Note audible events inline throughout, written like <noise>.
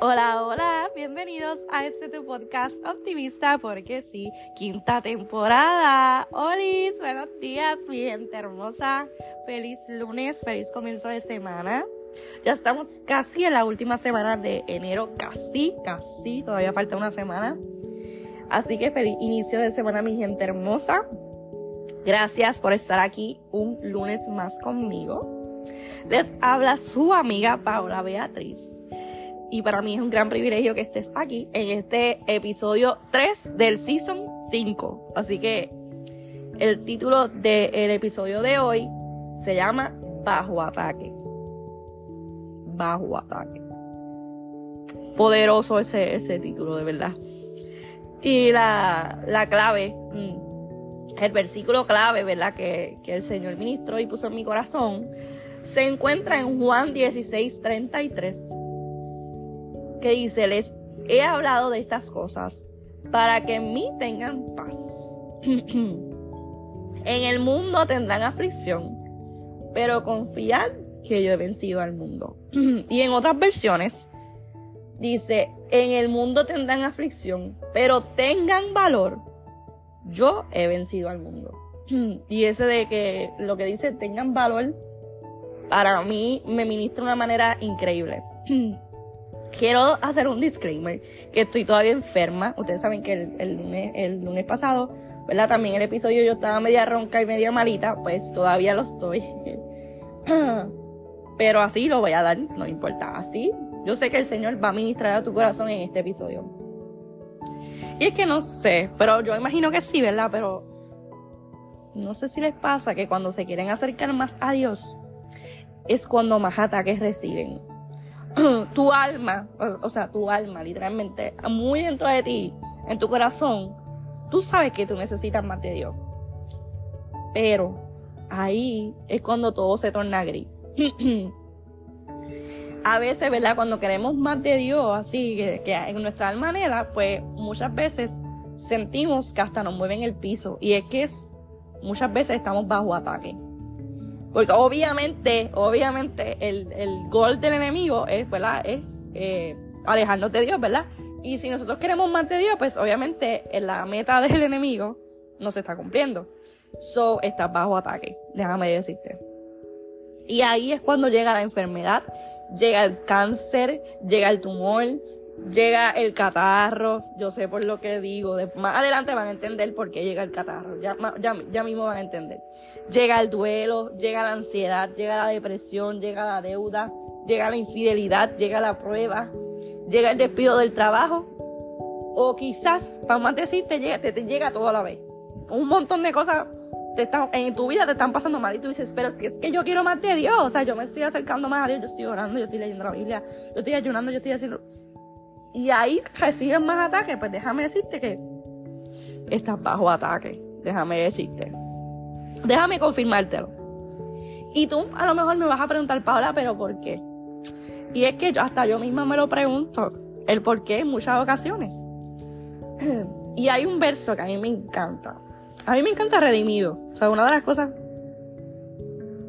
Hola, hola, bienvenidos a este podcast optimista, porque sí, quinta temporada. Hola, buenos días, mi gente hermosa. Feliz lunes, feliz comienzo de semana. Ya estamos casi en la última semana de enero, casi, casi, todavía falta una semana. Así que feliz inicio de semana, mi gente hermosa. Gracias por estar aquí un lunes más conmigo. Les habla su amiga Paola Beatriz y para mí es un gran privilegio que estés aquí en este episodio 3 del Season 5. Así que el título del episodio de hoy se llama Bajo Ataque. Bajo Ataque. Poderoso ese, ese título, de verdad. Y la, la clave, mm, el versículo clave, ¿verdad? Que, que el Señor ministró y puso en mi corazón, se encuentra en Juan 16, 33 que dice, les he hablado de estas cosas para que en mí tengan paz. <clears throat> en el mundo tendrán aflicción, pero confiad que yo he vencido al mundo. <clears throat> y en otras versiones dice, en el mundo tendrán aflicción, pero tengan valor, yo he vencido al mundo. <clears throat> y ese de que lo que dice tengan valor, para mí me ministra de una manera increíble. Quiero hacer un disclaimer, que estoy todavía enferma. Ustedes saben que el, lunes, el lunes pasado, ¿verdad? También el episodio yo estaba media ronca y media malita, pues todavía lo estoy. <laughs> Pero así lo voy a dar, no importa. Así, yo sé que el Señor va a ministrar a tu corazón en este episodio. Y es que no sé, pero yo imagino que sí, ¿verdad? Pero no sé si les pasa que cuando se quieren acercar más a Dios, es cuando más ataques reciben. <clears throat> tu alma, o, sea, tu alma, literalmente, muy dentro de ti, en tu corazón, tú sabes que tú necesitas más de Dios. Pero ahí es cuando todo se torna gris. <clears throat> a veces, ¿verdad? Cuando queremos más de Dios, así que, que en nuestra manera, pues muchas veces sentimos que hasta nos mueven el piso. Y es que es, muchas veces estamos bajo ataque. Porque obviamente, obviamente, el, el gol del enemigo es, ¿verdad? Es eh, alejarnos de Dios, ¿verdad? Y si nosotros queremos más de Dios, pues obviamente la meta <laughs> del enemigo no se está cumpliendo. So, estás bajo ataque, déjame decirte. Y ahí es cuando llega la enfermedad, llega el cáncer, llega el tumor, llega el catarro, yo sé por lo que digo, más adelante van a entender por qué llega el catarro, ya, ya, ya, mismo van a entender. Llega el duelo, llega la ansiedad, llega la depresión, llega la deuda, llega la infidelidad, llega la prueba, llega el despido del trabajo, o quizás, para más decirte, llega, te, te llega todo a la vez. Un montón de cosas te están, en tu vida te están pasando mal y tú dices, pero si es que yo quiero más de Dios, o sea, yo me estoy acercando más a Dios, yo estoy orando, yo estoy leyendo la Biblia, yo estoy ayunando, yo estoy haciendo y ahí reciben más ataques, pues déjame decirte que estás bajo ataque. Déjame decirte. Déjame confirmártelo. Y tú a lo mejor me vas a preguntar, Paula, pero ¿por qué? Y es que hasta yo misma me lo pregunto, el por qué en muchas ocasiones. <clears throat> y hay un verso que a mí me encanta. A mí me encanta Redimido. O sea, una de las cosas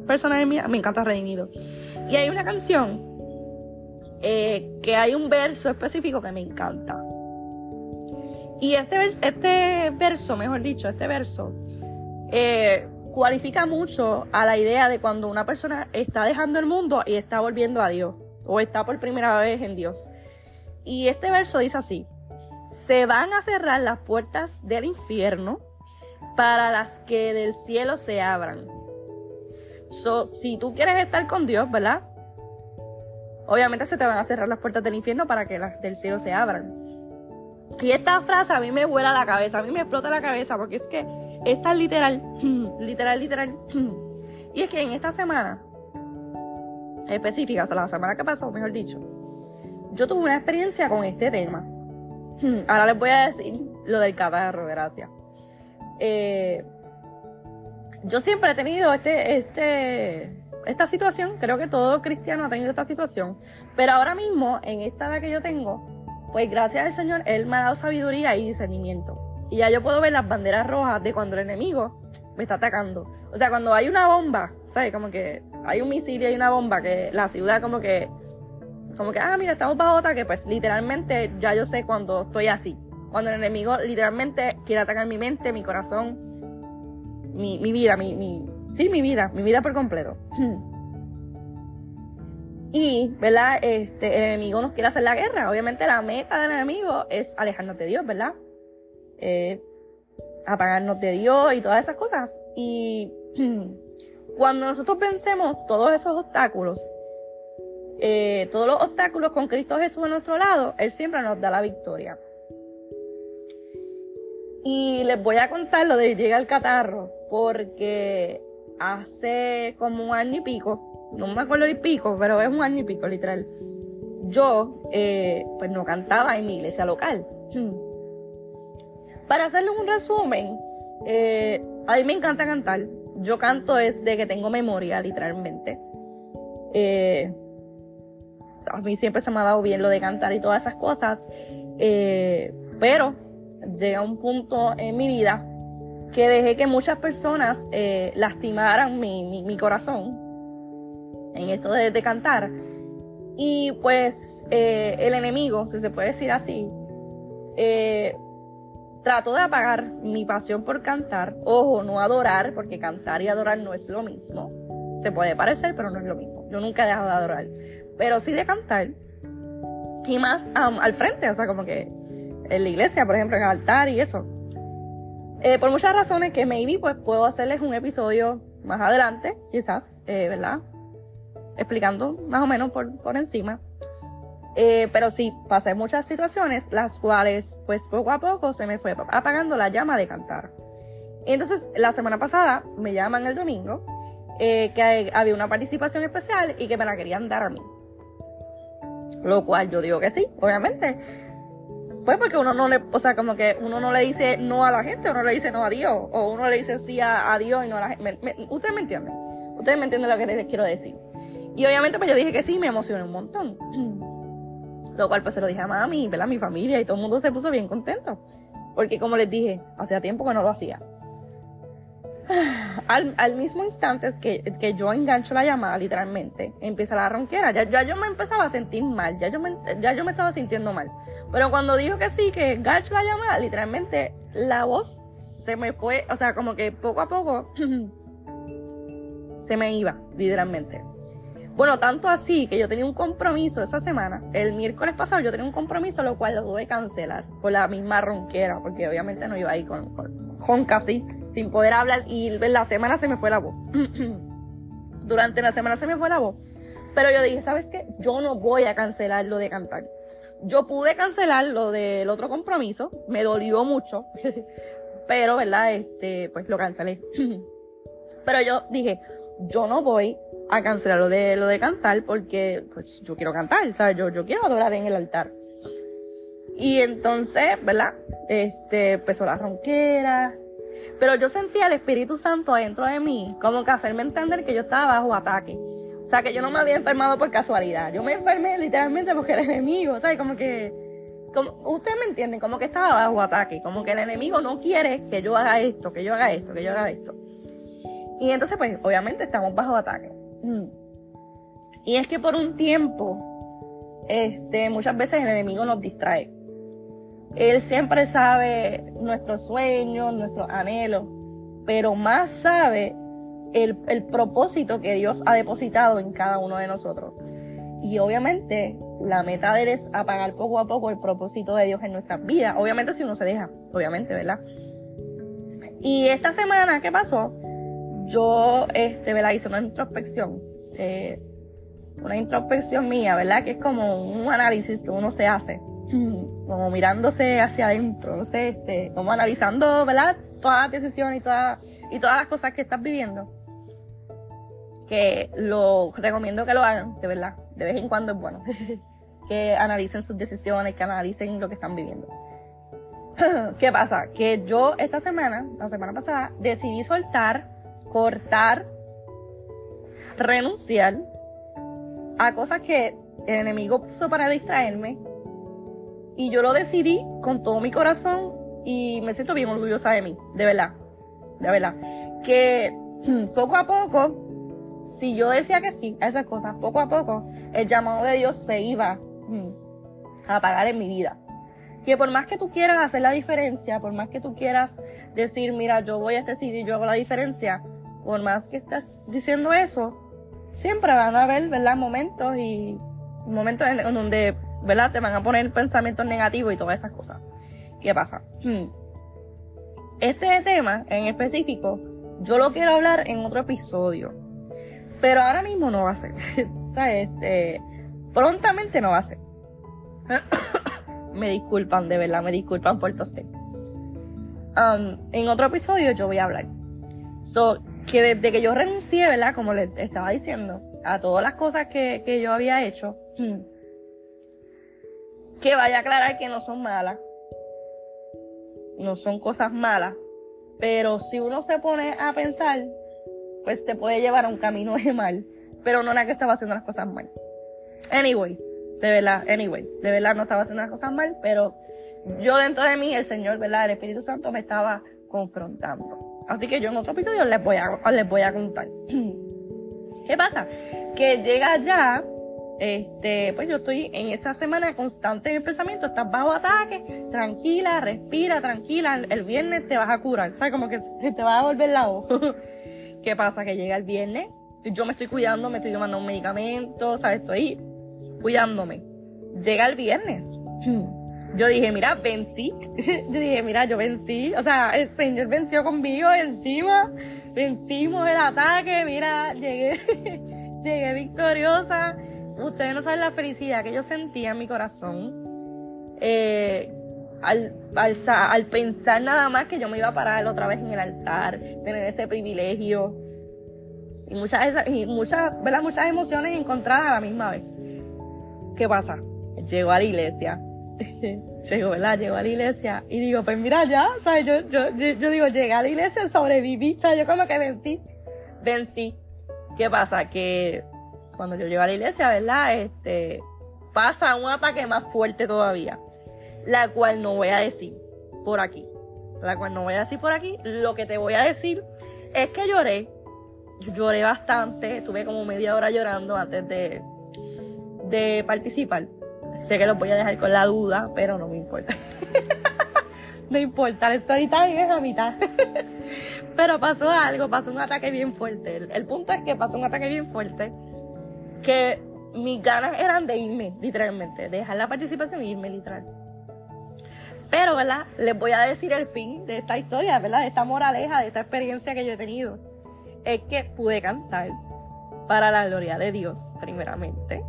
personales mías, me encanta Redimido. Y hay una canción eh, que hay un verso específico que me encanta. Y este, este verso, mejor dicho, este verso, eh, cualifica mucho a la idea de cuando una persona está dejando el mundo y está volviendo a Dios, o está por primera vez en Dios. Y este verso dice así, se van a cerrar las puertas del infierno para las que del cielo se abran. So, si tú quieres estar con Dios, ¿verdad? Obviamente se te van a cerrar las puertas del infierno para que las del cielo se abran. Y esta frase a mí me vuela la cabeza, a mí me explota la cabeza porque es que es literal, <clears throat> literal, literal. <clears throat> Y es que en esta semana específica, o sea, la semana que pasó, mejor dicho, yo tuve una experiencia con este tema. <clears throat> Ahora les voy a decir lo del catarro, gracias. Eh, yo siempre he tenido este, este, esta situación, creo que todo cristiano ha tenido esta situación, pero ahora mismo, en esta edad que yo tengo, pues gracias al Señor, Él me ha dado sabiduría y discernimiento. Y ya yo puedo ver las banderas rojas de cuando el enemigo me está atacando. O sea, cuando hay una bomba, ¿sabes? Como que hay un misil y hay una bomba que la ciudad como que como que, ah, mira, estamos bajo ataque, pues literalmente ya yo sé cuando estoy así. Cuando el enemigo literalmente quiere atacar mi mente, mi corazón, mi, mi vida, mi, mi, sí, mi vida, mi vida por completo. Y, ¿verdad? Este, el enemigo nos quiere hacer la guerra. Obviamente la meta del enemigo es alejarnos de Dios, ¿verdad? Eh, apagarnos de Dios y todas esas cosas. Y <clears throat> cuando nosotros vencemos todos esos obstáculos, eh, todos los obstáculos con Cristo Jesús a nuestro lado, Él siempre nos da la victoria. Y les voy a contar lo de llega el catarro, porque hace como un año y pico, no me acuerdo el pico, pero es un año y pico literal, yo eh, pues no cantaba en mi iglesia local. Para hacerles un resumen, eh, a mí me encanta cantar. Yo canto desde que tengo memoria, literalmente. Eh, a mí siempre se me ha dado bien lo de cantar y todas esas cosas. Pero llega un punto en mi vida que dejé que muchas personas eh, lastimaran mi, corazón en esto de, cantar. Y pues eh, el enemigo, si se puede decir así, trató de apagar mi pasión por cantar. Ojo, no adorar, porque cantar y adorar no es lo mismo. Se puede parecer, pero no es lo mismo. Yo nunca he dejado de adorar pero sí de cantar. Y más al frente, o sea, como que en la iglesia, por ejemplo, en el altar y eso. Eh, por muchas razones que maybe pues puedo hacerles un episodio más adelante, quizás, eh, ¿verdad? Explicando más o menos por, por encima. Eh, pero sí, pasé muchas situaciones, las cuales pues poco a poco se me fue apagando la llama de cantar. Entonces la semana pasada me llaman el domingo que había una participación especial y que me la querían dar a mí. Lo cual yo digo que sí, obviamente. Pues porque uno no le, o sea, como que uno no le dice no a la gente, uno le dice no a Dios, o uno le dice sí a, Dios y no a la gente. ustedes me entienden, ustedes me entienden lo que les quiero decir. Y obviamente pues yo dije que sí, me emocioné un montón. <clears throat> Lo cual pues se lo dije a mami, ¿verdad? A mi familia y todo el mundo se puso bien contento. Porque como les dije, hacía tiempo que no lo hacía. <laughs> al, mismo instante que, que yo engancho la llamada, literalmente, empieza la ronquera. Ya, yo me empezaba a sentir mal, ya yo, me, ya yo me estaba sintiendo mal. Pero cuando dijo que sí, que engancho la llamada, literalmente la voz se me fue, o sea, como que poco a poco <clears throat> se me iba, literalmente. Bueno, tanto así que yo tenía un compromiso esa semana. El miércoles pasado yo tenía un compromiso, lo cual lo tuve que cancelar por la misma ronquera, porque obviamente no iba ahí con, con, con sin poder hablar y la semana se me fue la voz. <clears throat> Durante la semana se me fue la voz. Pero yo dije, ¿sabes qué? Yo no voy a cancelar lo de cantar. Yo pude cancelar lo del otro compromiso, me dolió mucho, <laughs> pero, ¿verdad? Este, pues lo cancelé. <clears throat> pero yo dije, yo no voy a cancelar lo de, lo de cantar porque, pues, yo quiero cantar, ¿sabes? Yo, yo quiero adorar en el altar. Y entonces, ¿verdad? Este, empezó la ronquera, pero yo sentía el Espíritu Santo adentro de mí, como que hacerme entender que yo estaba bajo ataque. O sea, que yo no me había enfermado por casualidad. Yo me enfermé literalmente porque el enemigo, sea, como que... Como, ustedes me entienden, como que estaba bajo ataque, como que el enemigo no quiere que yo haga esto, que yo haga esto, que yo haga esto. Y entonces, pues, obviamente estamos bajo ataque. Mm. Y es que por un tiempo, este, muchas veces el enemigo nos distrae. Él siempre sabe nuestros sueños, nuestros anhelos, pero más sabe el, propósito que Dios ha depositado en cada uno de nosotros. Y obviamente la meta de él es apagar poco a poco el propósito de Dios en nuestras vidas. Obviamente si uno se deja, obviamente, ¿verdad? Y esta semana, ¿qué pasó? Yo, este, ¿verdad? Hice una introspección. Eh, una introspección mía, ¿verdad? Que es como un análisis que uno se hace como mirándose hacia adentro, no sé, este, como analizando, ¿verdad? Todas las decisiones y todas, y todas las cosas que estás viviendo. Que lo recomiendo que lo hagan, de verdad. De vez en cuando es bueno. <laughs> que analicen sus decisiones, que analicen lo que están viviendo. <laughs> ¿Qué pasa? Que yo esta semana, la semana pasada, decidí soltar, cortar, renunciar a cosas que el enemigo puso para distraerme y yo lo decidí con todo mi corazón y me siento bien orgullosa de mí, de verdad, de verdad. Que <clears throat> poco a poco si yo decía que sí a esas cosas, poco a poco, el llamado de Dios se iba mm, a apagar en mi vida. Que por más que tú quieras hacer la diferencia, por más que tú quieras decir, mira, yo voy a este sitio y yo hago la diferencia, por más que estés diciendo eso, siempre van a haber, ¿verdad? Momentos y momentos en, donde, ¿verdad? Te van a poner pensamientos negativos y todas esas cosas. ¿Qué pasa? Hmm. Este tema en específico, yo lo quiero hablar en otro episodio. Pero ahora mismo no va a ser. <laughs> ¿Sabes? Este, prontamente no va a ser. <coughs> me disculpan, de verdad, me disculpan por toser. Um, en otro episodio yo voy a hablar. So, que desde que yo renuncié, ¿verdad? Como les estaba diciendo, a todas las cosas que, que yo había hecho, <clears throat> que vaya a aclarar que no son malas. No son cosas malas. Pero si uno se pone a pensar, pues te puede llevar a un camino de mal. Pero no era que estaba haciendo las cosas mal. Anyways, de verdad, anyways, de verdad no estaba haciendo las cosas mal, pero yo dentro de mí, el Señor, ¿verdad? El Espíritu Santo me estaba confrontando. Así que yo en otro episodio les voy a, les voy a contar. <clears throat> ¿Qué pasa? Que llega ya, este, pues yo estoy en esa semana constante en pensamiento, estás bajo ataque, tranquila, respira, tranquila, el, viernes te vas a curar, ¿sabes? Como que se te va a volver la voz. <laughs> ¿Qué pasa? Que llega el viernes, yo me estoy cuidando, me estoy tomando un medicamento, ¿sabes? Estoy cuidándome. Llega el viernes. <clears throat> Yo dije, mira, vencí. <laughs> Yo dije, mira, yo vencí. O sea, el Señor venció conmigo encima. Vencimos el ataque. Mira, llegué, <laughs> llegué victoriosa. Ustedes no saben la felicidad que yo sentía en mi corazón. Eh, al, pensar nada más que yo me iba a parar otra vez en el altar, tener ese privilegio. Y muchas, y muchas, muchas emociones encontradas a la misma vez. ¿Qué pasa? Llego a la iglesia. <laughs> Llego, ¿verdad? Llego a la iglesia y digo, pues mira ya, ¿sabes? Yo, yo, yo, digo, llegué a la iglesia, sobreviví, ¿sabes? Yo como que vencí. Vencí. ¿Qué pasa? Que cuando yo llego a la iglesia, ¿verdad? Este, pasa un ataque más fuerte todavía. La cual no voy a decir por aquí. La cual no voy a decir por aquí. Lo que te voy a decir es que lloré. Lloré bastante. Estuve como media hora llorando antes de, de participar. Sé que los voy a dejar con la duda, pero no me importa. <laughs> no importa, la story time es a mitad. <laughs> pero pasó algo, pasó un ataque bien fuerte. El, punto es que pasó un ataque bien fuerte que mis ganas eran de irme, literalmente, dejar la participación e irme literal. Pero, ¿verdad? Les voy a decir el fin de esta historia, ¿verdad? De esta moraleja, de esta experiencia que yo he tenido. Es que pude cantar para la gloria de Dios, primeramente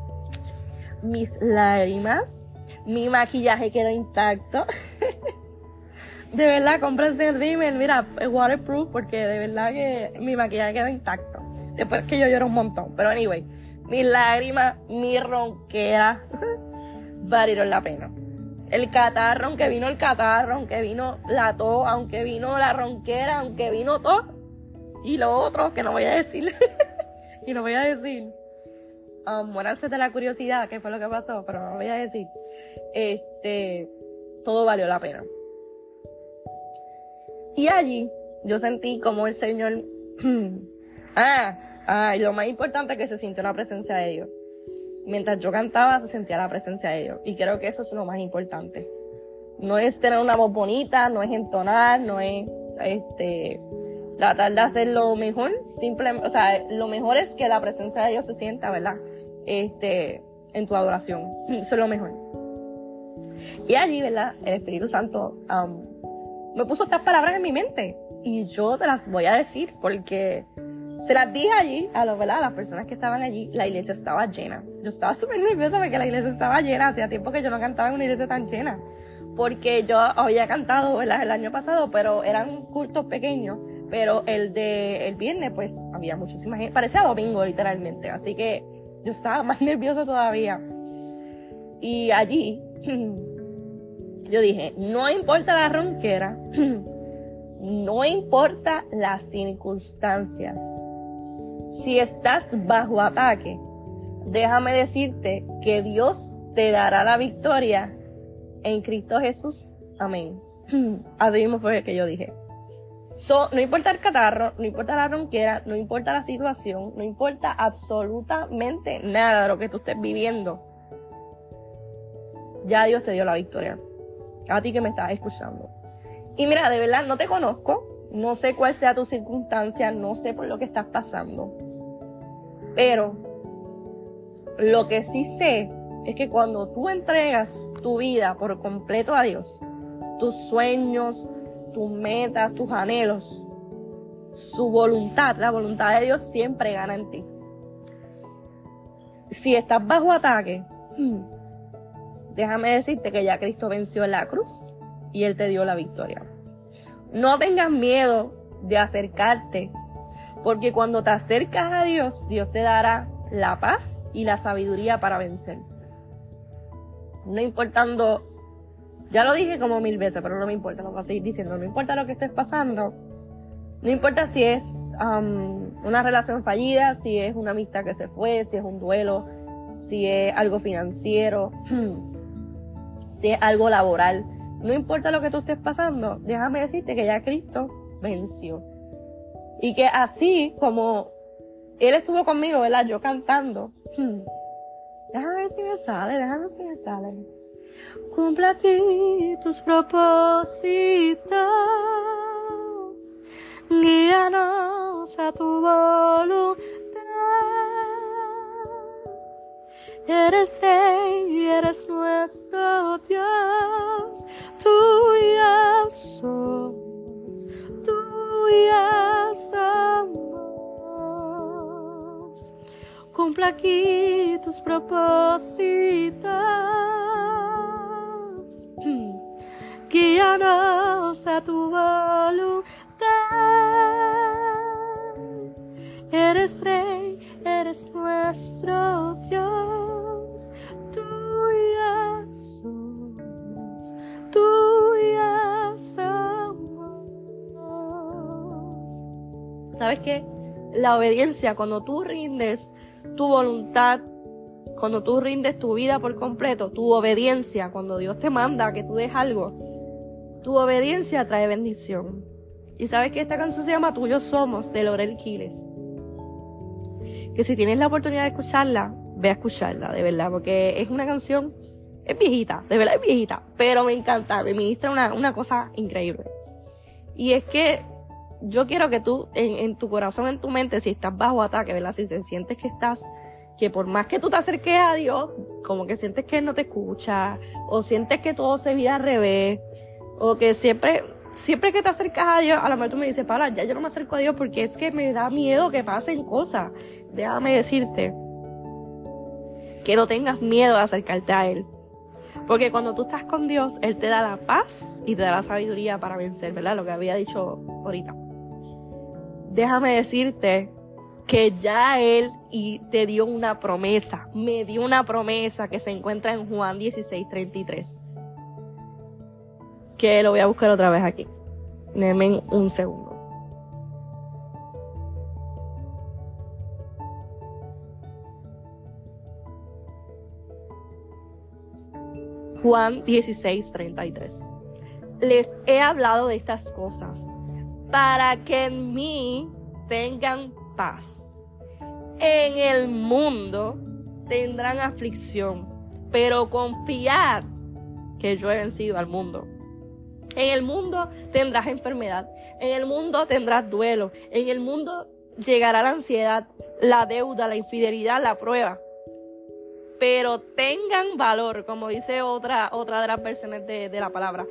mis lágrimas, mi maquillaje quedó intacto. <laughs> de verdad, cómprense el rímel, mira, es waterproof porque de verdad que mi maquillaje quedó intacto. Después que yo lloro un montón. Pero anyway, mis lágrimas, mi ronquera, <laughs> valieron la pena. El catarro, aunque vino el catarro, aunque vino la tos, aunque vino la ronquera, aunque vino todo. Y lo otro que no voy a decir. <laughs> y no voy a decir um, de la curiosidad, qué fue lo que pasó, pero no voy a decir. Este, todo valió la pena. Y allí yo sentí como el Señor, <clears throat> ah, ah, y lo más importante es que se sintió la presencia de Dios. Mientras yo cantaba se sentía la presencia de Dios. Y creo que eso es lo más importante. No es tener una voz bonita, no es entonar, no es este tratar de hacer lo mejor, simplemente, o sea, lo mejor es que la presencia de Dios se sienta, ¿verdad? Este, en tu adoración. <laughs> Eso es lo mejor. Y allí, ¿verdad? El Espíritu Santo um, me puso estas palabras en mi mente y yo te las voy a decir porque se las dije allí a, los, ¿verdad? a las personas que estaban allí. La iglesia estaba llena. Yo estaba <laughs> súper nerviosa porque la iglesia estaba llena. Hacía tiempo que yo no cantaba en una iglesia tan llena. Porque yo había cantado ¿verdad? el año pasado, pero eran cultos pequeños pero el de el viernes, pues había muchísima gente. Parecía domingo, literalmente. Así que yo estaba <laughs> más nerviosa todavía. Y allí <clears throat> yo dije, no importa la ronquera, <clears throat> no importa las circunstancias. Si estás bajo ataque, déjame decirte que Dios te dará la victoria en Cristo Jesús. Amén. <clears throat> Así mismo fue que yo dije. No importa el catarro, no importa la ronquera, no importa la situación, no importa absolutamente nada de lo que tú estés viviendo. Ya Dios te dio la victoria. A ti que me estás escuchando. Y mira, de verdad, no te conozco, no sé cuál sea tu circunstancia, no sé por lo que estás pasando. Pero lo que sí sé es que cuando tú entregas tu vida por completo a Dios, tus sueños, tus metas, tus anhelos, su voluntad, la voluntad de Dios siempre gana en ti. Si estás bajo ataque, déjame decirte que ya Cristo venció en la cruz y Él te dio la victoria. No tengas miedo de acercarte, porque cuando te acercas a Dios, Dios te dará la paz y la sabiduría para vencer. No importando, ya lo dije como mil veces, pero no me importa, lo voy a seguir diciendo, no importa lo que estés pasando, no importa si es um, una relación fallida, si es una amistad que se fue, si es un duelo, si es algo financiero, <clears throat> si es algo laboral no importa lo que tú estés pasando, déjame decirte que ya Cristo venció. Y que así como Él estuvo conmigo, ¿verdad? Yo cantando. <clears throat> Déjame ver si me sale, déjame ver si me sale. Cumple aquí tus propósitos. Guíanos a tu voluntad. Eres rey, eres nuestro Dios, tuya somos, tuya somos. Cumple aquí tus propósitos, guíanos a tu voluntad. Eres rey, eres nuestro Dios. ¿Sabes qué? La obediencia, cuando tú rindes tu voluntad, cuando tú rindes tu vida por completo, tu obediencia, cuando Dios te manda que tú des algo, tu obediencia trae bendición. Y sabes que esta canción se llama Tuyo Somos, de Lorel Quiles. Que si tienes la oportunidad de escucharla, ve a escucharla, de verdad, porque es una canción, es viejita, de verdad es viejita, pero me encanta, me ministra una, una cosa increíble. Y es que yo quiero que tú, en, tu corazón, en tu mente, si estás bajo ataque, ¿verdad? Si sientes que estás, que por más que tú te acerques a Dios, como que sientes que Él no te escucha, o sientes que todo se vira al revés, o que siempre, siempre que te acercas a Dios, a lo mejor tú me dices, para, ya yo no me acerco a Dios porque es que me da miedo que pasen cosas. Déjame decirte que no tengas miedo de acercarte a Él. Porque cuando tú estás con Dios, Él te da la paz y te da la sabiduría para vencer, ¿verdad? Lo que había dicho ahorita déjame decirte que ya Él y te dio una promesa, me dio una promesa que se encuentra en Juan 16, 33. Que lo voy a buscar otra vez aquí. Denme un segundo. Juan 16, 33. Les he hablado de estas cosas para que en mí tengan paz. En el mundo tendrán aflicción, pero confiad que yo he vencido al mundo. En el mundo tendrás enfermedad, en el mundo tendrás duelo, en el mundo llegará la ansiedad, la deuda, la infidelidad, la prueba. Pero tengan valor, como dice otra, otra de las versiones de, de la palabra.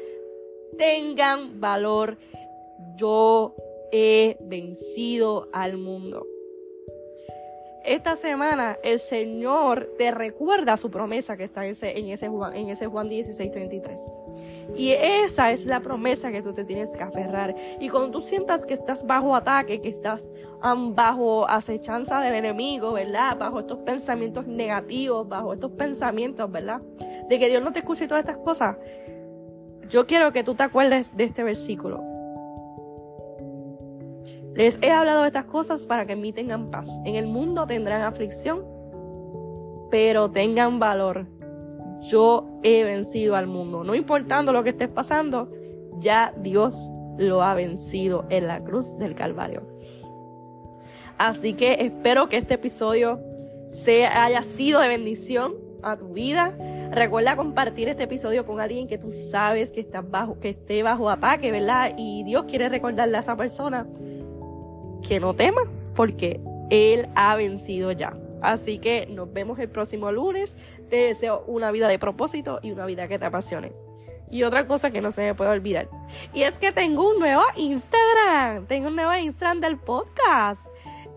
Tengan valor yo he vencido al mundo. Esta semana el Señor te recuerda su promesa que está en ese, Juan, en ese Juan 16, 33. Y esa es la promesa que tú te tienes que aferrar. Y cuando tú sientas que estás bajo ataque, que estás bajo acechanza del enemigo, ¿verdad? Bajo estos pensamientos negativos, bajo estos pensamientos, ¿verdad? De que Dios no te escucha y todas estas cosas. Yo quiero que tú te acuerdes de este versículo. Les he hablado de estas cosas para que en mí tengan paz. En el mundo tendrán aflicción, pero tengan valor. Yo he vencido al mundo. No importando lo que estés pasando, ya Dios lo ha vencido en la cruz del Calvario. Así que espero que este episodio sea, haya sido de bendición a tu vida. Recuerda compartir este episodio con alguien que tú sabes que está bajo, que esté bajo ataque, ¿verdad? Y Dios quiere recordarle a esa persona que no tema, porque Él ha vencido ya. Así que nos vemos el próximo lunes. Te deseo una vida de propósito y una vida que te apasione. Y otra cosa que no se me puede olvidar. Y es que tengo un nuevo Instagram. Tengo un nuevo Instagram del podcast.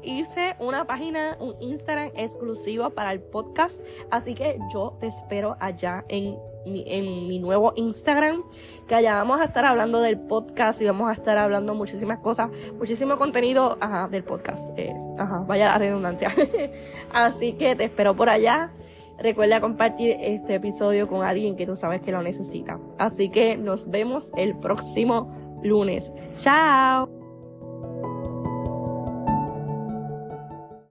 Hice una página, un Instagram exclusivo para el podcast. Así que yo te espero allá en en mi nuevo Instagram, que allá vamos a estar hablando del podcast y vamos a estar hablando muchísimas cosas, muchísimo contenido del podcast. Eh, ajá, vaya la redundancia. <laughs> Así que te espero por allá. Recuerda compartir este episodio con alguien que tú sabes que lo necesita. Así que nos vemos el próximo lunes. Chao.